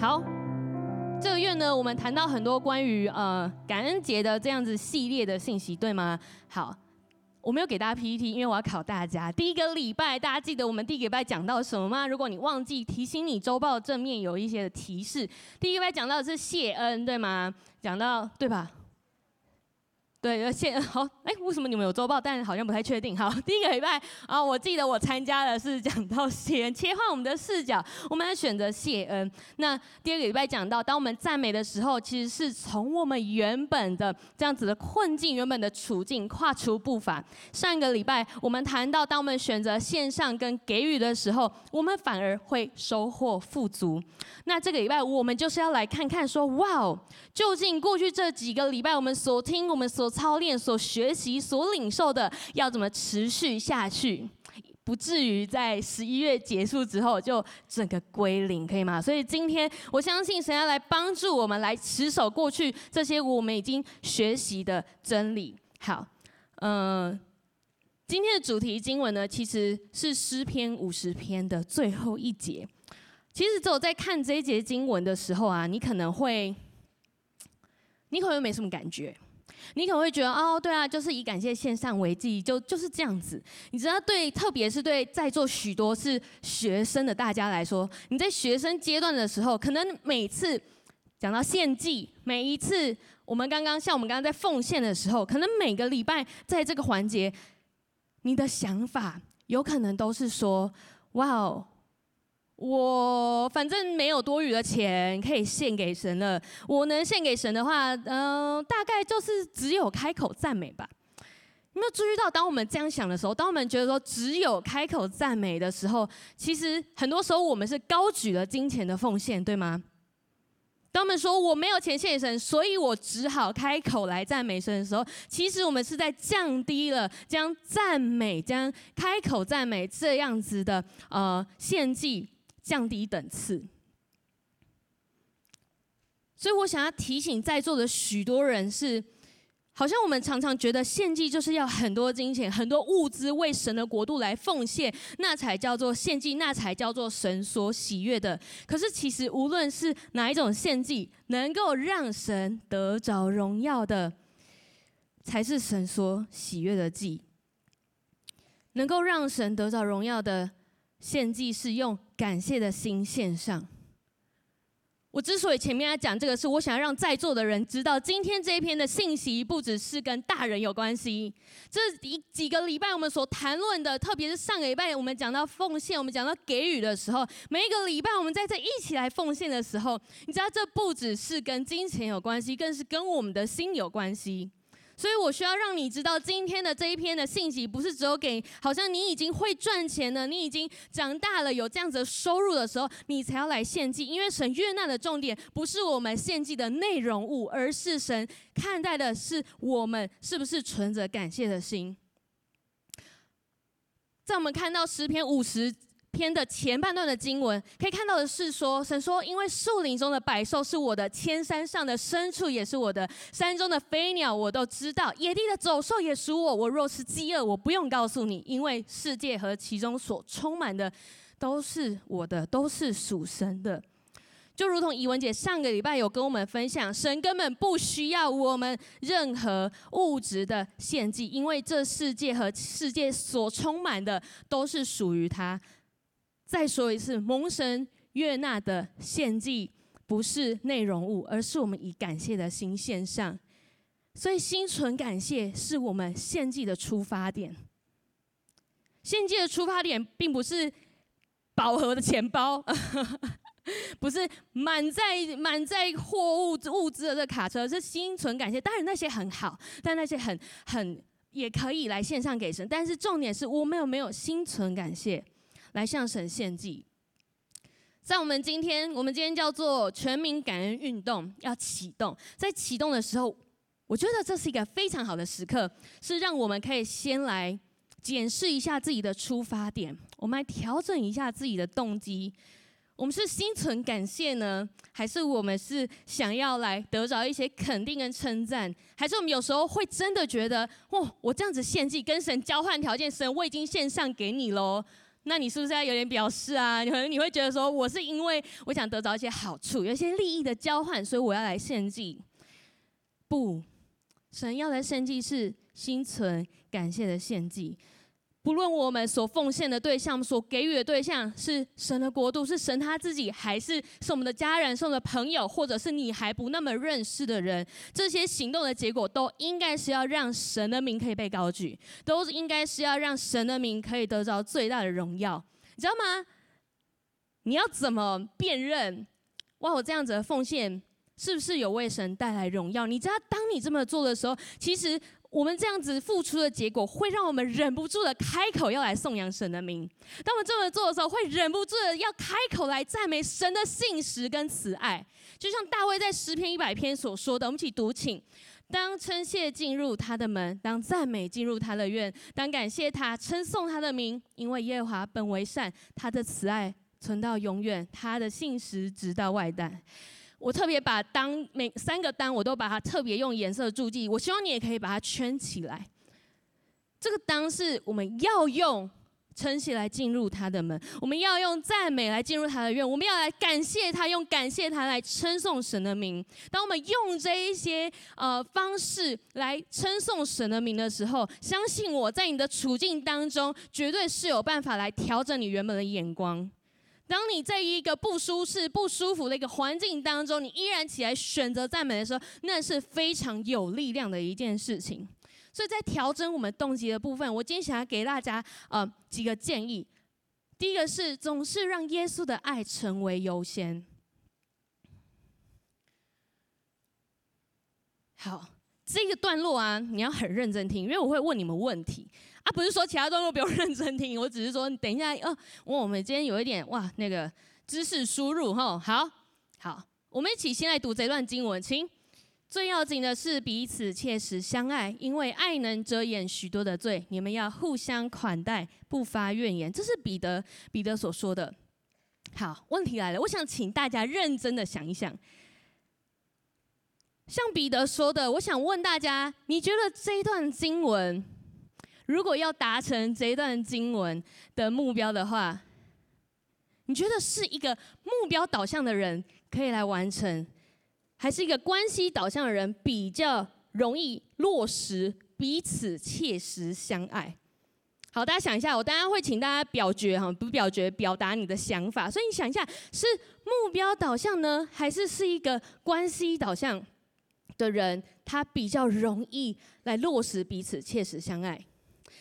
好，这个月呢，我们谈到很多关于呃感恩节的这样子系列的信息，对吗？好，我没有给大家 PPT，因为我要考大家。第一个礼拜，大家记得我们第一个礼拜讲到什么吗？如果你忘记，提醒你周报正面有一些的提示。第一个礼拜讲到的是谢恩，对吗？讲到对吧？对，而且好，哎，为什么你们有周报？但好像不太确定。好，第一个礼拜啊，我记得我参加的是讲到谢恩，切换我们的视角，我们来选择谢恩。那第二个礼拜讲到，当我们赞美的时候，其实是从我们原本的这样子的困境、原本的处境跨出步伐。上一个礼拜我们谈到，当我们选择献上跟给予的时候，我们反而会收获富足。那这个礼拜我们就是要来看看说，哇哦，究竟过去这几个礼拜我们所听、我们所操练、所学习、所领受的，要怎么持续下去，不至于在十一月结束之后就整个归零，可以吗？所以今天我相信神要来帮助我们来持守过去这些我们已经学习的真理。好，嗯、呃，今天的主题经文呢，其实是诗篇五十篇的最后一节。其实只有在看这一节经文的时候啊，你可能会，你可能没什么感觉。你可能会觉得哦，对啊，就是以感谢献上为祭，就就是这样子。你知道，对，特别是对在座许多是学生的大家来说，你在学生阶段的时候，可能每次讲到献祭，每一次我们刚刚像我们刚刚在奉献的时候，可能每个礼拜在这个环节，你的想法有可能都是说，哇哦。我反正没有多余的钱可以献给神了。我能献给神的话，嗯、大概就是只有开口赞美吧。有没有注意到，当我们这样想的时候，当我们觉得说只有开口赞美的时候，其实很多时候我们是高举了金钱的奉献，对吗？当我们说我没有钱献给神，所以我只好开口来赞美神的时候，其实我们是在降低了将赞美、将开口赞美这样子的呃献祭。降低等次，所以我想要提醒在座的许多人是，好像我们常常觉得献祭就是要很多金钱、很多物资为神的国度来奉献，那才叫做献祭，那才叫做神所喜悦的。可是其实无论是哪一种献祭，能够让神得着荣耀的，才是神所喜悦的祭。能够让神得着荣耀的。献祭是用感谢的心献上。我之所以前面要讲这个，是我想要让在座的人知道，今天这一篇的信息不只是跟大人有关系。这一几个礼拜我们所谈论的，特别是上个礼拜我们讲到奉献，我们讲到给予的时候，每一个礼拜我们在这一起来奉献的时候，你知道这不只是跟金钱有关系，更是跟我们的心有关系。所以我需要让你知道，今天的这一篇的信息，不是只有给好像你已经会赚钱了，你已经长大了，有这样子的收入的时候，你才要来献祭。因为神悦纳的重点，不是我们献祭的内容物，而是神看待的是我们是不是存着感谢的心。在我们看到诗篇五十。篇的前半段的经文可以看到的是说，神说：“因为树林中的百兽是我的，千山上的牲畜也是我的，山中的飞鸟我都知道，野地的走兽也属我。我若是饥饿，我不用告诉你，因为世界和其中所充满的都是我的，都是属神的。就如同怡文姐上个礼拜有跟我们分享，神根本不需要我们任何物质的献祭，因为这世界和世界所充满的都是属于他。”再说一次，蒙神悦纳的献祭不是内容物，而是我们以感谢的心献上。所以心存感谢是我们献祭的出发点。献祭的出发点并不是饱和的钱包，不是满载满载货物物资的这卡车，是心存感谢。当然那些很好，但那些很很也可以来献上给神。但是重点是我们有没有心存感谢？来向神献祭。在我们今天，我们今天叫做全民感恩运动要启动。在启动的时候，我觉得这是一个非常好的时刻，是让我们可以先来检视一下自己的出发点，我们来调整一下自己的动机。我们是心存感谢呢，还是我们是想要来得着一些肯定跟称赞？还是我们有时候会真的觉得，哦，我这样子献祭跟神交换条件，神我已经献上给你喽。那你是不是要有点表示啊？可能你会觉得说，我是因为我想得到一些好处，有一些利益的交换，所以我要来献祭。不，神要来献祭是心存感谢的献祭。不论我们所奉献的对象、所给予的对象是神的国度，是神他自己，还是是我们的家人、是我们的朋友，或者是你还不那么认识的人，这些行动的结果都应该是要让神的名可以被高举，都应该是要让神的名可以得着最大的荣耀，你知道吗？你要怎么辨认？哇，我这样子的奉献是不是有为神带来荣耀？你知道，当你这么做的时候，其实。我们这样子付出的结果，会让我们忍不住的开口要来颂扬神的名。当我们这么做的时候，会忍不住的要开口来赞美神的信实跟慈爱。就像大卫在诗篇一百篇所说的，我们一起读，请：当称谢进入他的门，当赞美进入他的院，当感谢他，称颂他的名，因为耶和华本为善，他的慈爱存到永远，他的信实直到万代。我特别把当每三个当，我都把它特别用颜色注记。我希望你也可以把它圈起来。这个当是我们要用称谢来进入他的门，我们要用赞美来进入他的院，我们要来感谢他，用感谢他来称颂神的名。当我们用这一些呃方式来称颂神的名的时候，相信我在你的处境当中，绝对是有办法来调整你原本的眼光。当你在一个不舒适、不舒服的一个环境当中，你依然起来选择赞美的时候，那是非常有力量的一件事情。所以在调整我们动机的部分，我今天想要给大家呃几个建议。第一个是总是让耶稣的爱成为优先。好，这个段落啊，你要很认真听，因为我会问你们问题。啊，不是说其他段落不用认真听，我只是说，你等一下，哦，我们今天有一点哇，那个知识输入哈，好，好，我们一起先来读这段经文，请。最要紧的是彼此切实相爱，因为爱能遮掩许多的罪。你们要互相款待，不发怨言。这是彼得彼得所说的。好，问题来了，我想请大家认真的想一想，像彼得说的，我想问大家，你觉得这一段经文？如果要达成这一段经文的目标的话，你觉得是一个目标导向的人可以来完成，还是一个关系导向的人比较容易落实彼此切实相爱？好，大家想一下，我当然会请大家表决哈，不表决，表达你的想法。所以你想一下，是目标导向呢，还是是一个关系导向的人，他比较容易来落实彼此切实相爱？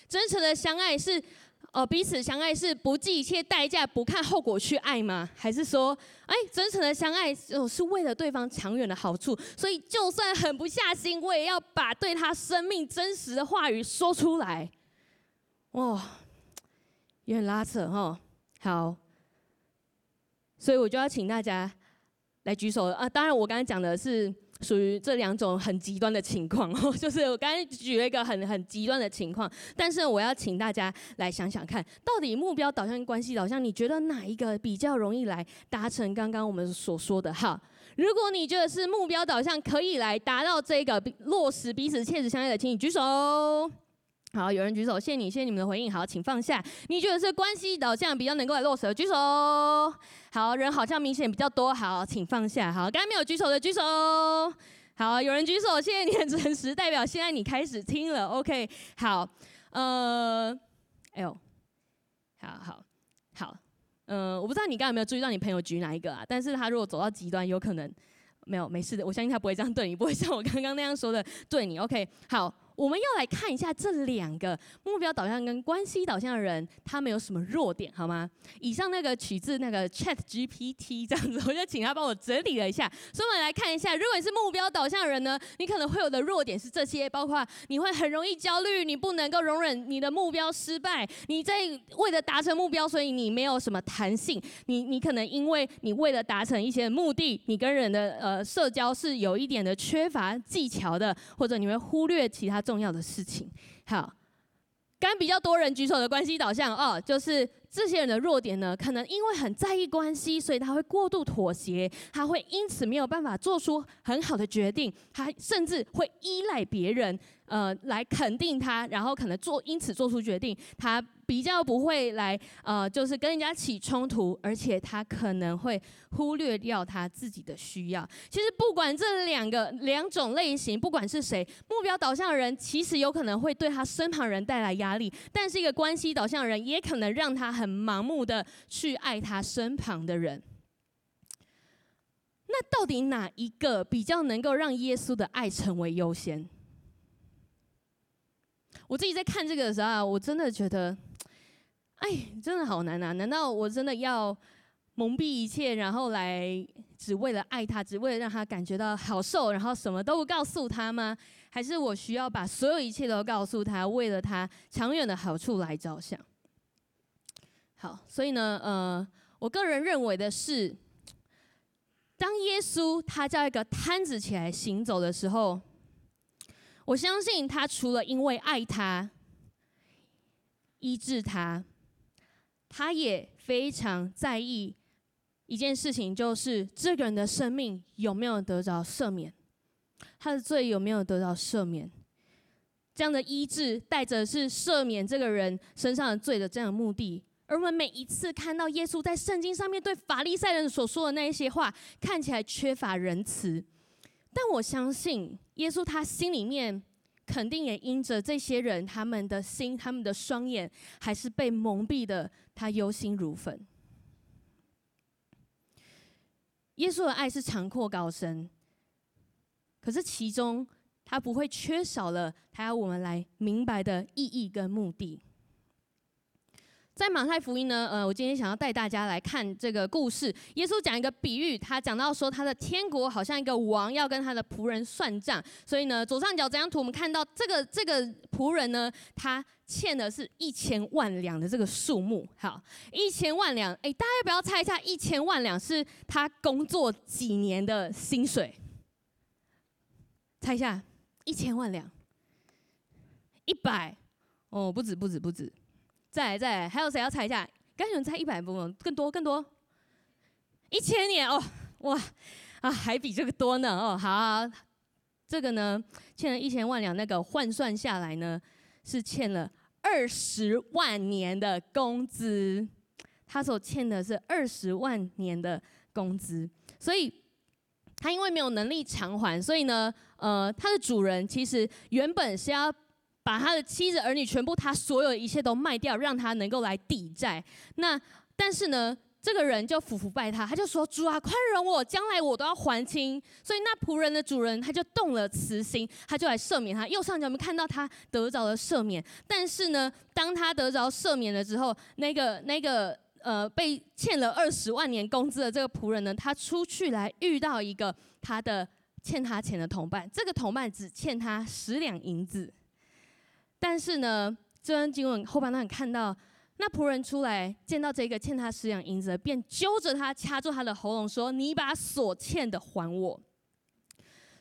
真诚的相爱是，呃，彼此相爱是不计一切代价、不看后果去爱吗？还是说，哎，真诚的相爱哦，是为了对方长远的好处，所以就算狠不下心，我也要把对他生命真实的话语说出来。哇，有点拉扯哈。好，所以我就要请大家来举手啊。当然，我刚才讲的是。属于这两种很极端的情况哦，就是我刚才举了一个很很极端的情况，但是我要请大家来想想看，到底目标导向、关系导向，你觉得哪一个比较容易来达成刚刚我们所说的？哈，如果你觉得是目标导向可以来达到这个落实彼此切实相爱的，请你举手。好，有人举手，谢谢你，谢谢你们的回应。好，请放下。你觉得是关系导向比较能够来落实的，举手。好，人好像明显比较多。好，请放下。好，刚刚没有举手的举手。好，有人举手，谢谢你的诚实，代表现在你开始听了。OK，好，呃，哎呦，好好好，呃，我不知道你刚刚有没有注意到你朋友举哪一个啊？但是他如果走到极端，有可能没有没事的。我相信他不会这样对你，不会像我刚刚那样说的对你。OK，好。我们要来看一下这两个目标导向跟关系导向的人，他们有什么弱点，好吗？以上那个取自那个 Chat GPT 这样子，我就请他帮我整理了一下。所以我们来看一下，如果你是目标导向的人呢，你可能会有的弱点是这些，包括你会很容易焦虑，你不能够容忍你的目标失败，你在为了达成目标，所以你没有什么弹性，你你可能因为你为了达成一些目的，你跟人的呃社交是有一点的缺乏技巧的，或者你会忽略其他。重要的事情，好，刚比较多人举手的关系导向哦，就是这些人的弱点呢，可能因为很在意关系，所以他会过度妥协，他会因此没有办法做出很好的决定，他甚至会依赖别人，呃，来肯定他，然后可能做因此做出决定，他。比较不会来，呃，就是跟人家起冲突，而且他可能会忽略掉他自己的需要。其实不管这两个两种类型，不管是谁，目标导向的人其实有可能会对他身旁人带来压力，但是一个关系导向的人也可能让他很盲目的去爱他身旁的人。那到底哪一个比较能够让耶稣的爱成为优先？我自己在看这个的时候啊，我真的觉得。哎，真的好难啊！难道我真的要蒙蔽一切，然后来只为了爱他，只为了让他感觉到好受，然后什么都不告诉他吗？还是我需要把所有一切都告诉他，为了他长远的好处来着想？好，所以呢，呃，我个人认为的是，当耶稣他叫一个瘫子起来行走的时候，我相信他除了因为爱他，医治他。他也非常在意一件事情，就是这个人的生命有没有得着赦免，他的罪有没有得着赦免。这样的医治带着是赦免这个人身上的罪的这样的目的。而我们每一次看到耶稣在圣经上面对法利赛人所说的那一些话，看起来缺乏仁慈，但我相信耶稣他心里面。肯定也因着这些人，他们的心、他们的双眼还是被蒙蔽的，他忧心如焚。耶稣的爱是长阔高深，可是其中他不会缺少了他要我们来明白的意义跟目的。在马太福音呢，呃，我今天想要带大家来看这个故事。耶稣讲一个比喻，他讲到说，他的天国好像一个王要跟他的仆人算账。所以呢，左上角这张图，我们看到这个这个仆人呢，他欠的是一千万两的这个数目。好，一千万两，哎，大家要不要猜一下，一千万两是他工作几年的薪水？猜一下，一千万两，一百？哦，不止，不止，不止。再来再，还有谁要猜一下？刚才有人猜一百不？更多更多，一千年哦，哇啊，还比这个多呢哦。好，好，这个呢欠了一千万两，那个换算下来呢是欠了二十万年的工资。他所欠的是二十万年的工资，所以他因为没有能力偿还，所以呢，呃，他的主人其实原本是要。把他的妻子儿女全部，他所有一切都卖掉，让他能够来抵债。那但是呢，这个人就俯伏拜他，他就说：“主啊，宽容我，将来我都要还清。”所以那仆人的主人他就动了慈心，他就来赦免他。右上角我们看到他得着了赦免。但是呢，当他得着赦免了之后，那个那个呃被欠了二十万年工资的这个仆人呢，他出去来遇到一个他的欠他钱的同伴，这个同伴只欠他十两银子。但是呢，这段经文后半段看到，那仆人出来见到这个欠他十两银子，便揪着他掐住他的喉咙说：“你把所欠的还我。”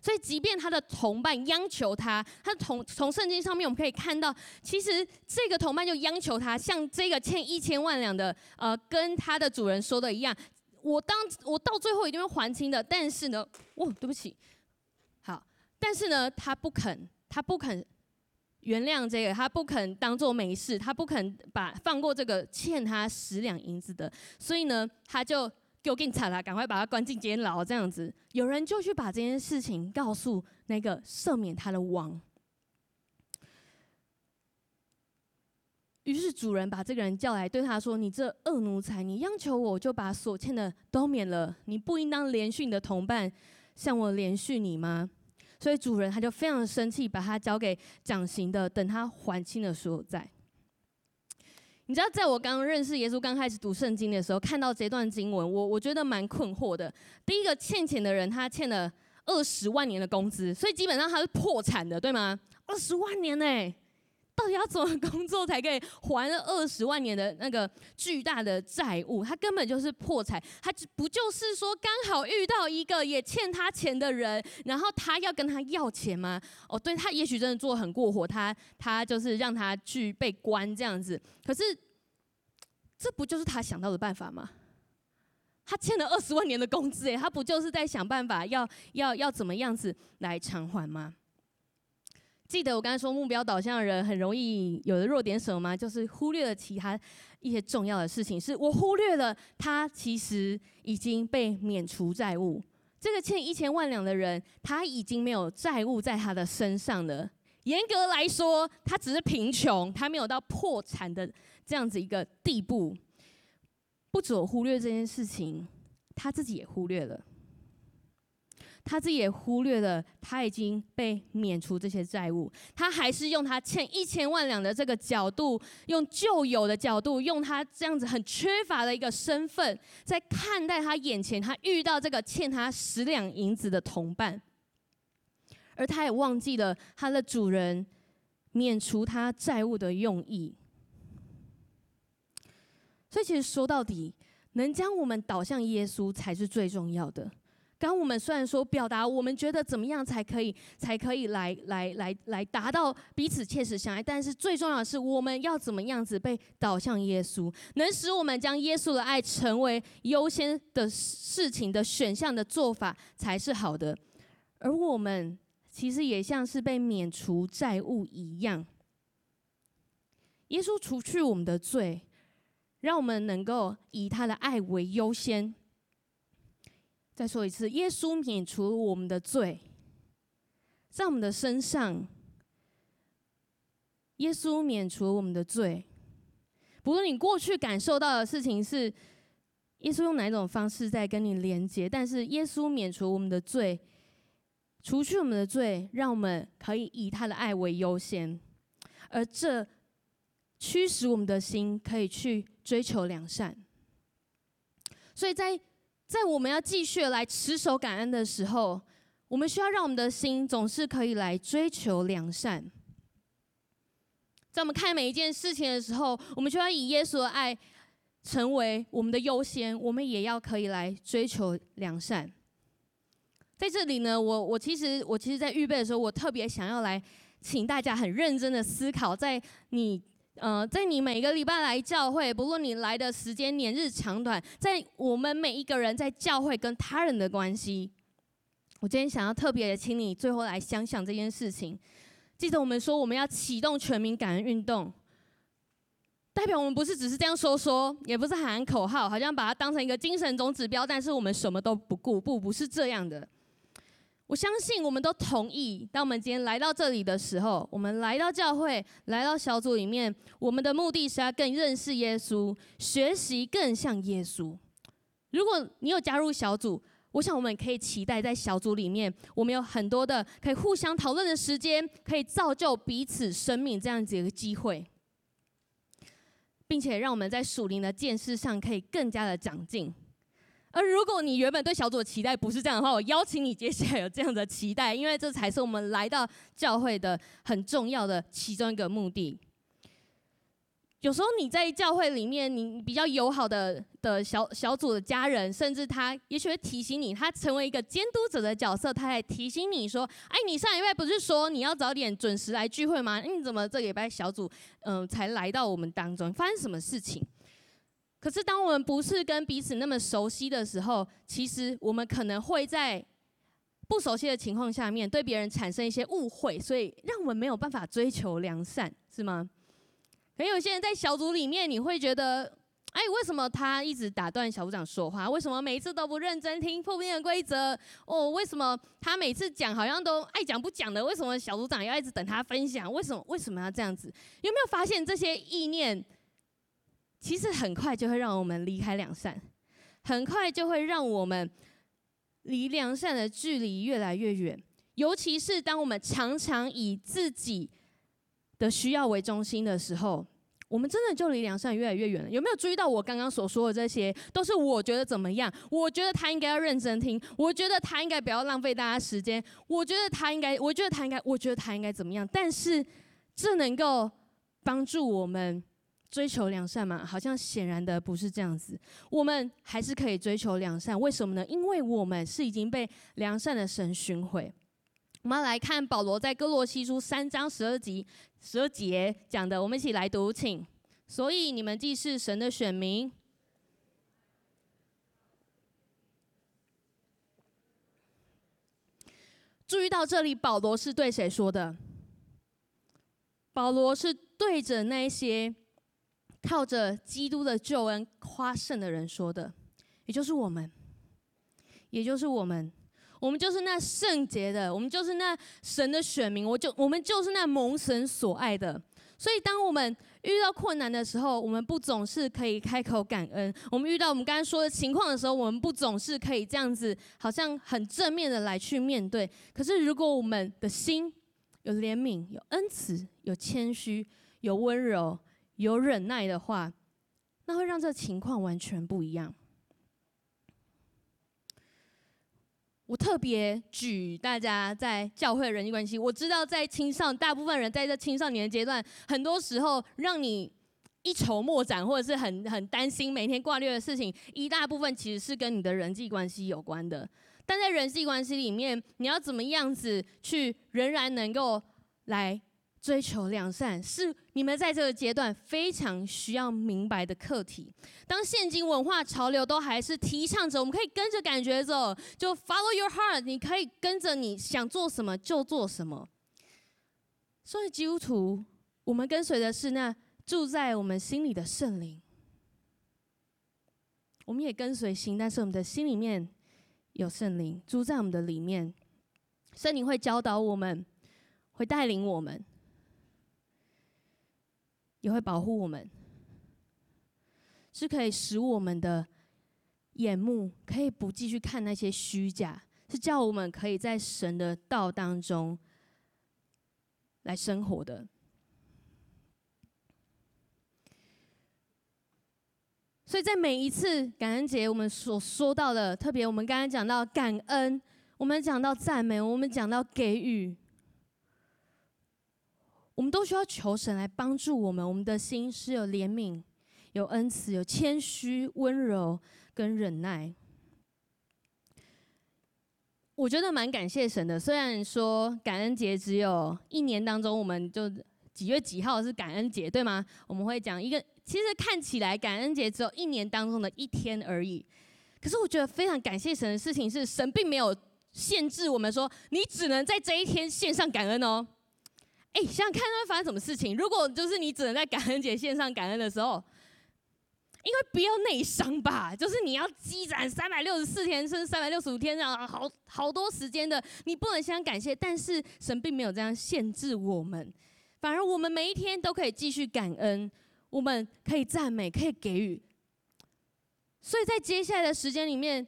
所以，即便他的同伴央求他，他从从圣经上面我们可以看到，其实这个同伴就央求他，像这个欠一千万两的，呃，跟他的主人说的一样，我当我到最后一定会还清的。但是呢，哦，对不起，好，但是呢，他不肯，他不肯。原谅这个，他不肯当做没事，他不肯把放过这个欠他十两银子的，所以呢，他就给我给你惨了，赶快把他关进监牢这样子。有人就去把这件事情告诉那个赦免他的王，于是主人把这个人叫来，对他说：“你这恶奴才，你央求我就把所欠的都免了，你不应当怜恤你的同伴，像我怜恤你吗？”所以主人他就非常生气，把他交给掌刑的，等他还清了所有债。你知道，在我刚认识耶稣、刚开始读圣经的时候，看到这段经文，我我觉得蛮困惑的。第一个欠钱的人，他欠了二十万年的工资，所以基本上他是破产的，对吗？二十万年呢、到底要怎么工作才可以还了二十万年的那个巨大的债务？他根本就是破财，他不就是说刚好遇到一个也欠他钱的人，然后他要跟他要钱吗？哦，对，他也许真的做得很过火，他他就是让他去被关这样子。可是这不就是他想到的办法吗？他欠了二十万年的工资，诶，他不就是在想办法要要要怎么样子来偿还吗？记得我刚才说目标导向的人很容易有的弱点什么吗？就是忽略了其他一些重要的事情。是我忽略了他其实已经被免除债务。这个欠一千万两的人，他已经没有债务在他的身上了。严格来说，他只是贫穷，他没有到破产的这样子一个地步。不止我忽略这件事情，他自己也忽略了。他自己也忽略了，他已经被免除这些债务，他还是用他欠一千万两的这个角度，用旧有的角度，用他这样子很缺乏的一个身份，在看待他眼前他遇到这个欠他十两银子的同伴，而他也忘记了他的主人免除他债务的用意。所以，其实说到底，能将我们导向耶稣才是最重要的。刚我们虽然说表达我们觉得怎么样才可以，才可以来来来来达到彼此切实相爱，但是最重要的是我们要怎么样子被导向耶稣，能使我们将耶稣的爱成为优先的事情的选项的做法才是好的。而我们其实也像是被免除债务一样，耶稣除去我们的罪，让我们能够以他的爱为优先。再说一次，耶稣免除我们的罪，在我们的身上。耶稣免除我们的罪，不论你过去感受到的事情是耶稣用哪一种方式在跟你连接，但是耶稣免除我们的罪，除去我们的罪，让我们可以以他的爱为优先，而这驱使我们的心可以去追求良善。所以在在我们要继续来持守感恩的时候，我们需要让我们的心总是可以来追求良善。在我们看每一件事情的时候，我们就要以耶稣的爱成为我们的优先，我们也要可以来追求良善。在这里呢，我我其实我其实，在预备的时候，我特别想要来请大家很认真的思考，在你。呃，在你每个礼拜来教会，不论你来的时间年日长短，在我们每一个人在教会跟他人的关系，我今天想要特别的请你最后来想想这件事情。记得我们说我们要启动全民感恩运动，代表我们不是只是这样说说，也不是喊口号，好像把它当成一个精神总指标，但是我们什么都不顾，不，不是这样的。我相信我们都同意，当我们今天来到这里的时候，我们来到教会，来到小组里面，我们的目的是要更认识耶稣，学习更像耶稣。如果你有加入小组，我想我们可以期待在小组里面，我们有很多的可以互相讨论的时间，可以造就彼此生命这样子一个机会，并且让我们在属灵的见识上可以更加的长进。而如果你原本对小组的期待不是这样的话，我邀请你接下来有这样的期待，因为这才是我们来到教会的很重要的其中一个目的。有时候你在教会里面，你比较友好的的小小组的家人，甚至他也许会提醒你，他成为一个监督者的角色，他还提醒你说：“哎，你上礼拜不是说你要早点准时来聚会吗？你怎么这礼拜小组嗯、才来到我们当中？发生什么事情？”可是，当我们不是跟彼此那么熟悉的时候，其实我们可能会在不熟悉的情况下面对别人产生一些误会，所以让我们没有办法追求良善，是吗？可有些人在小组里面，你会觉得，哎，为什么他一直打断小组长说话？为什么每一次都不认真听破冰的规则？哦，为什么他每次讲好像都爱讲不讲的？为什么小组长要一直等他分享？为什么为什么要这样子？有没有发现这些意念？其实很快就会让我们离开良善，很快就会让我们离良善的距离越来越远。尤其是当我们常常以自己的需要为中心的时候，我们真的就离良善越来越远了。有没有注意到我刚刚所说的这些，都是我觉得怎么样？我觉得他应该要认真听，我觉得他应该不要浪费大家时间，我觉得他应该，我觉得他应该，我觉得他应该怎么样？但是这能够帮助我们。追求良善嘛，好像显然的不是这样子。我们还是可以追求良善，为什么呢？因为我们是已经被良善的神寻回。我们要来看保罗在哥罗西书三章十二节十二节讲的，我们一起来读，请所以你们既是神的选民。注意到这里，保罗是对谁说的？保罗是对着那些靠着基督的救恩夸胜的人说的，也就是我们，也就是我们，我们就是那圣洁的，我们就是那神的选民，我就我们就是那蒙神所爱的。所以，当我们遇到困难的时候，我们不总是可以开口感恩；我们遇到我们刚才说的情况的时候，我们不总是可以这样子，好像很正面的来去面对。可是，如果我们的心有怜悯、有恩慈、有谦虚、有温柔、有忍耐的话，那会让这情况完全不一样。我特别举大家在教会人际关系，我知道在青少大部分人在这青少年的阶段，很多时候让你一筹莫展，或者是很很担心每天挂虑的事情，一大部分其实是跟你的人际关系有关的。但在人际关系里面，你要怎么样子去仍然能够来追求良善，是你们在这个阶段非常需要明白的课题。当现今文化潮流都还是提倡着，我们可以跟着感觉走，就 follow your heart，你可以跟着你想做什么就做什么。所以基督徒，我们跟随的是那住在我们心里的圣灵。我们也跟随心，但是我们的心里面有圣灵住在我们的里面，圣灵会教导我们，会带领我们。也会保护我们，是可以使我们的眼目可以不继续看那些虚假，是叫我们可以在神的道当中来生活的。所以在每一次感恩节，我们所说到的，特别我们刚刚讲到感恩，我们讲到赞美，我们讲到给予。我们都需要求神来帮助我们，我们的心是有怜悯、有恩慈、有谦虚、温柔跟忍耐。我觉得蛮感谢神的，虽然说感恩节只有一年当中，我们就几月几号是感恩节，对吗？我们会讲一个，其实看起来感恩节只有一年当中的一天而已。可是我觉得非常感谢神的事情是，神并没有限制我们说，你只能在这一天献上感恩哦。哎，想想看，会发生什么事情？如果就是你只能在感恩节线上感恩的时候，因为不要内伤吧，就是你要积攒三百六十四天，甚至三百六十五天这样好好多时间的，你不能先感谢。但是神并没有这样限制我们，反而我们每一天都可以继续感恩，我们可以赞美，可以给予。所以在接下来的时间里面。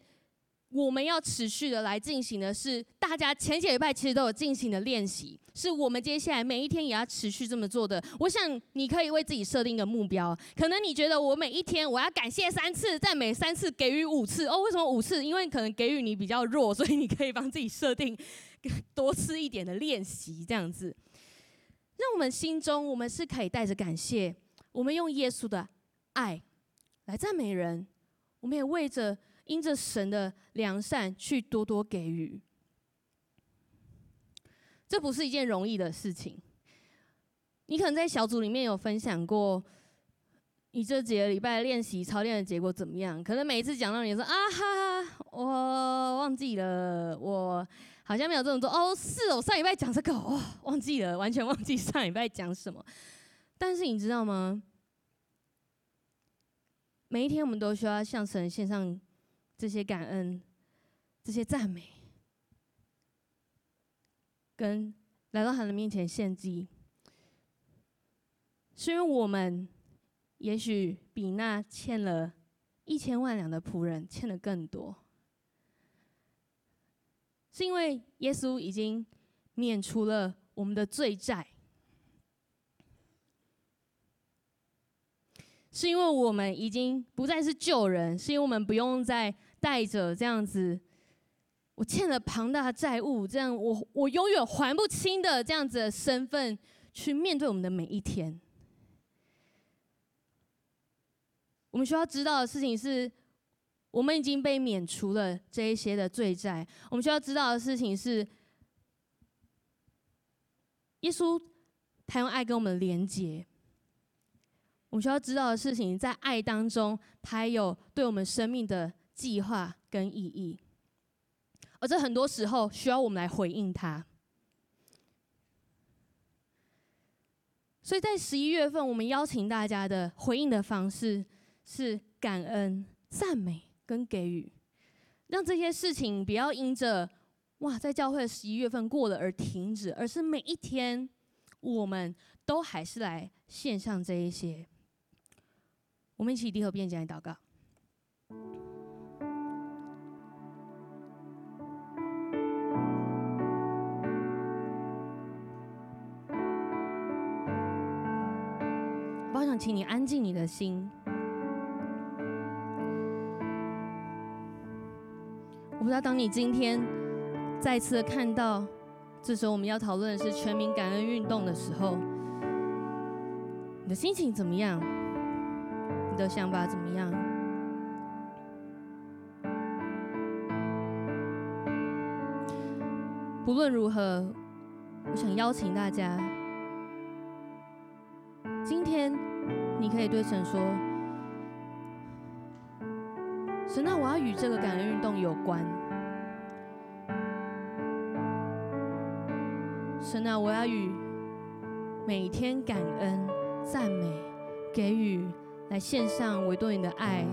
我们要持续的来进行的是，大家前几礼拜其实都有进行的练习，是我们接下来每一天也要持续这么做的。我想你可以为自己设定一个目标，可能你觉得我每一天我要感谢三次，再每三次给予五次哦。为什么五次？因为可能给予你比较弱，所以你可以帮自己设定多次一点的练习，这样子，让我们心中我们是可以带着感谢，我们用耶稣的爱来赞美人，我们也为着。因着神的良善去多多给予，这不是一件容易的事情。你可能在小组里面有分享过，你这几个礼拜练习操练的结果怎么样？可能每一次讲到你说啊哈哈，我忘记了，我好像没有这么做。哦，是哦，上礼拜讲这个，哦，忘记了，完全忘记上礼拜讲什么。但是你知道吗？每一天我们都需要向神献上。这些感恩，这些赞美，跟来到他的面前献祭，是因为我们也许比那欠了一千万两的仆人欠的更多，是因为耶稣已经免除了我们的罪债，是因为我们已经不再是旧人，是因为我们不用再。带着这样子，我欠了庞大债务，这样我我永远还不清的这样子的身份，去面对我们的每一天。我们需要知道的事情是，我们已经被免除了这一些的罪债。我们需要知道的事情是，耶稣他用爱跟我们连接，我们需要知道的事情，在爱当中，他有对我们生命的计划跟意义，而这很多时候需要我们来回应它。所以在十一月份，我们邀请大家的回应的方式是感恩、赞美跟给予，让这些事情不要因着哇，在教会十一月份过了而停止，而是每一天我们都还是来献上这一些。我们一起低头并肩来祷告。请你安静你的心。我不知道，当你今天再次看到，这时候我们要讨论的是全民感恩运动的时候，你的心情怎么样？你的想法怎么样？不论如何，我想邀请大家，今天。你可以对神说：“神啊，我要与这个感恩运动有关。神啊，我要与每天感恩、赞美、给予来献上我对你的爱。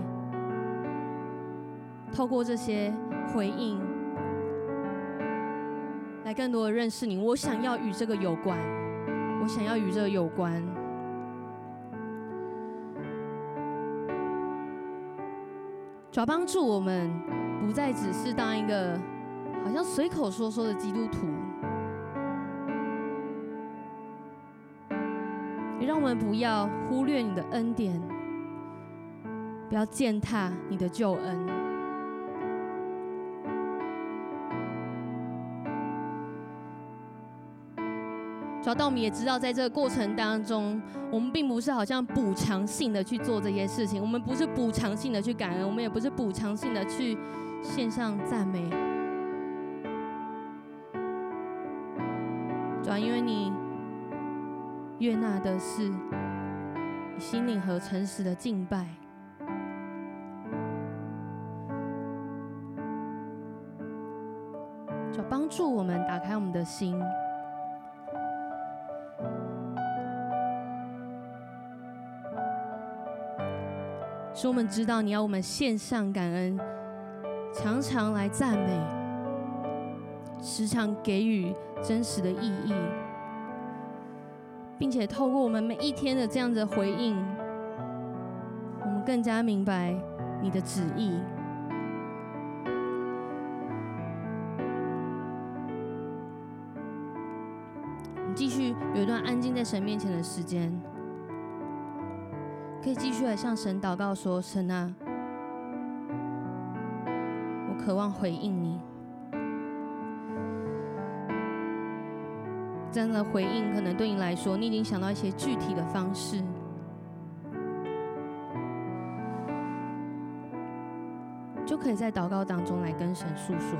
透过这些回应，来更多的认识你。我想要与这个有关，我想要与这个有关。”主要帮助我们，不再只是当一个好像随口说说的基督徒，也让我们不要忽略你的恩典，不要践踏你的救恩。但我们也知道，在这个过程当中，我们并不是好像补偿性的去做这些事情，我们不是补偿性的去感恩，我们也不是补偿性的去献上赞美。主要因为你悦纳的是心灵和诚实的敬拜，就帮助我们打开我们的心。使我们知道你要我们献上感恩，常常来赞美，时常给予真实的意义，并且透过我们每一天的这样的回应，我们更加明白你的旨意。你继续有一段安静在神面前的时间。可以继续来向神祷告说：“神啊，我渴望回应你。这样的回应可能对你来说，你已经想到一些具体的方式，就可以在祷告当中来跟神诉说。”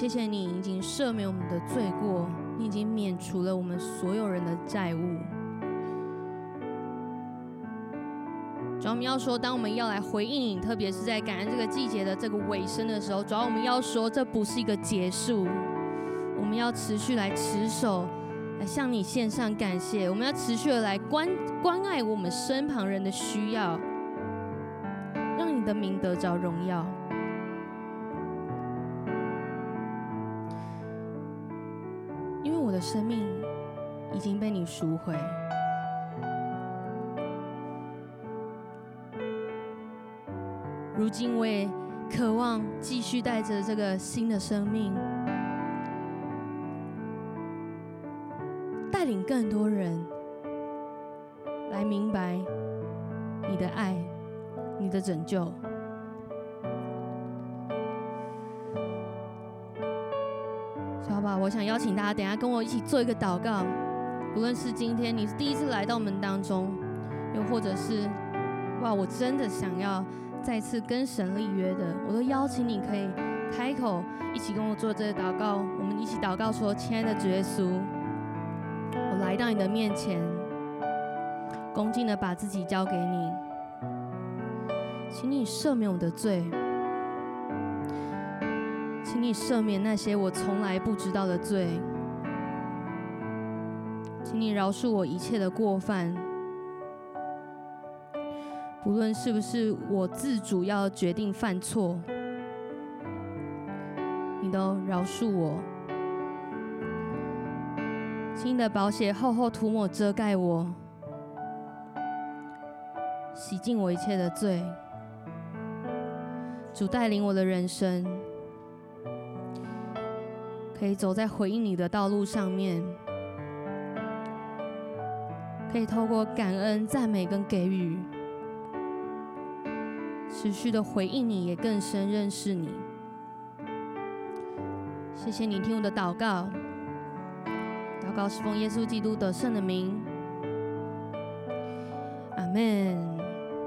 谢谢你已经赦免我们的罪过，你已经免除了我们所有人的债务。主要我们要说，当我们要来回应你，特别是在感恩这个季节的这个尾声的时候，主要我们要说，这不是一个结束，我们要持续来持守，来向你献上感谢。我们要持续的来关关爱我们身旁人的需要，让你的名得着荣耀。生命已经被你赎回，如今我也渴望继续带着这个新的生命，带领更多人来明白你的爱，你的拯救。我想邀请大家，等下跟我一起做一个祷告。不论是今天你是第一次来到我们当中，又或者是哇，我真的想要再次跟神立约的，我都邀请你可以开口一起跟我做这个祷告。我们一起祷告说：“亲爱的主耶稣，我来到你的面前，恭敬的把自己交给你，请你赦免我的罪。”请你赦免那些我从来不知道的罪，请你饶恕我一切的过犯，不论是不是我自主要决定犯错，你都饶恕我。请你的宝血厚厚涂抹遮盖我，洗净我一切的罪。主带领我的人生。可以走在回应你的道路上面，可以透过感恩、赞美跟给予，持续的回应你，也更深认识你。谢谢你听我的祷告，祷告是奉耶稣基督得胜的名，阿门。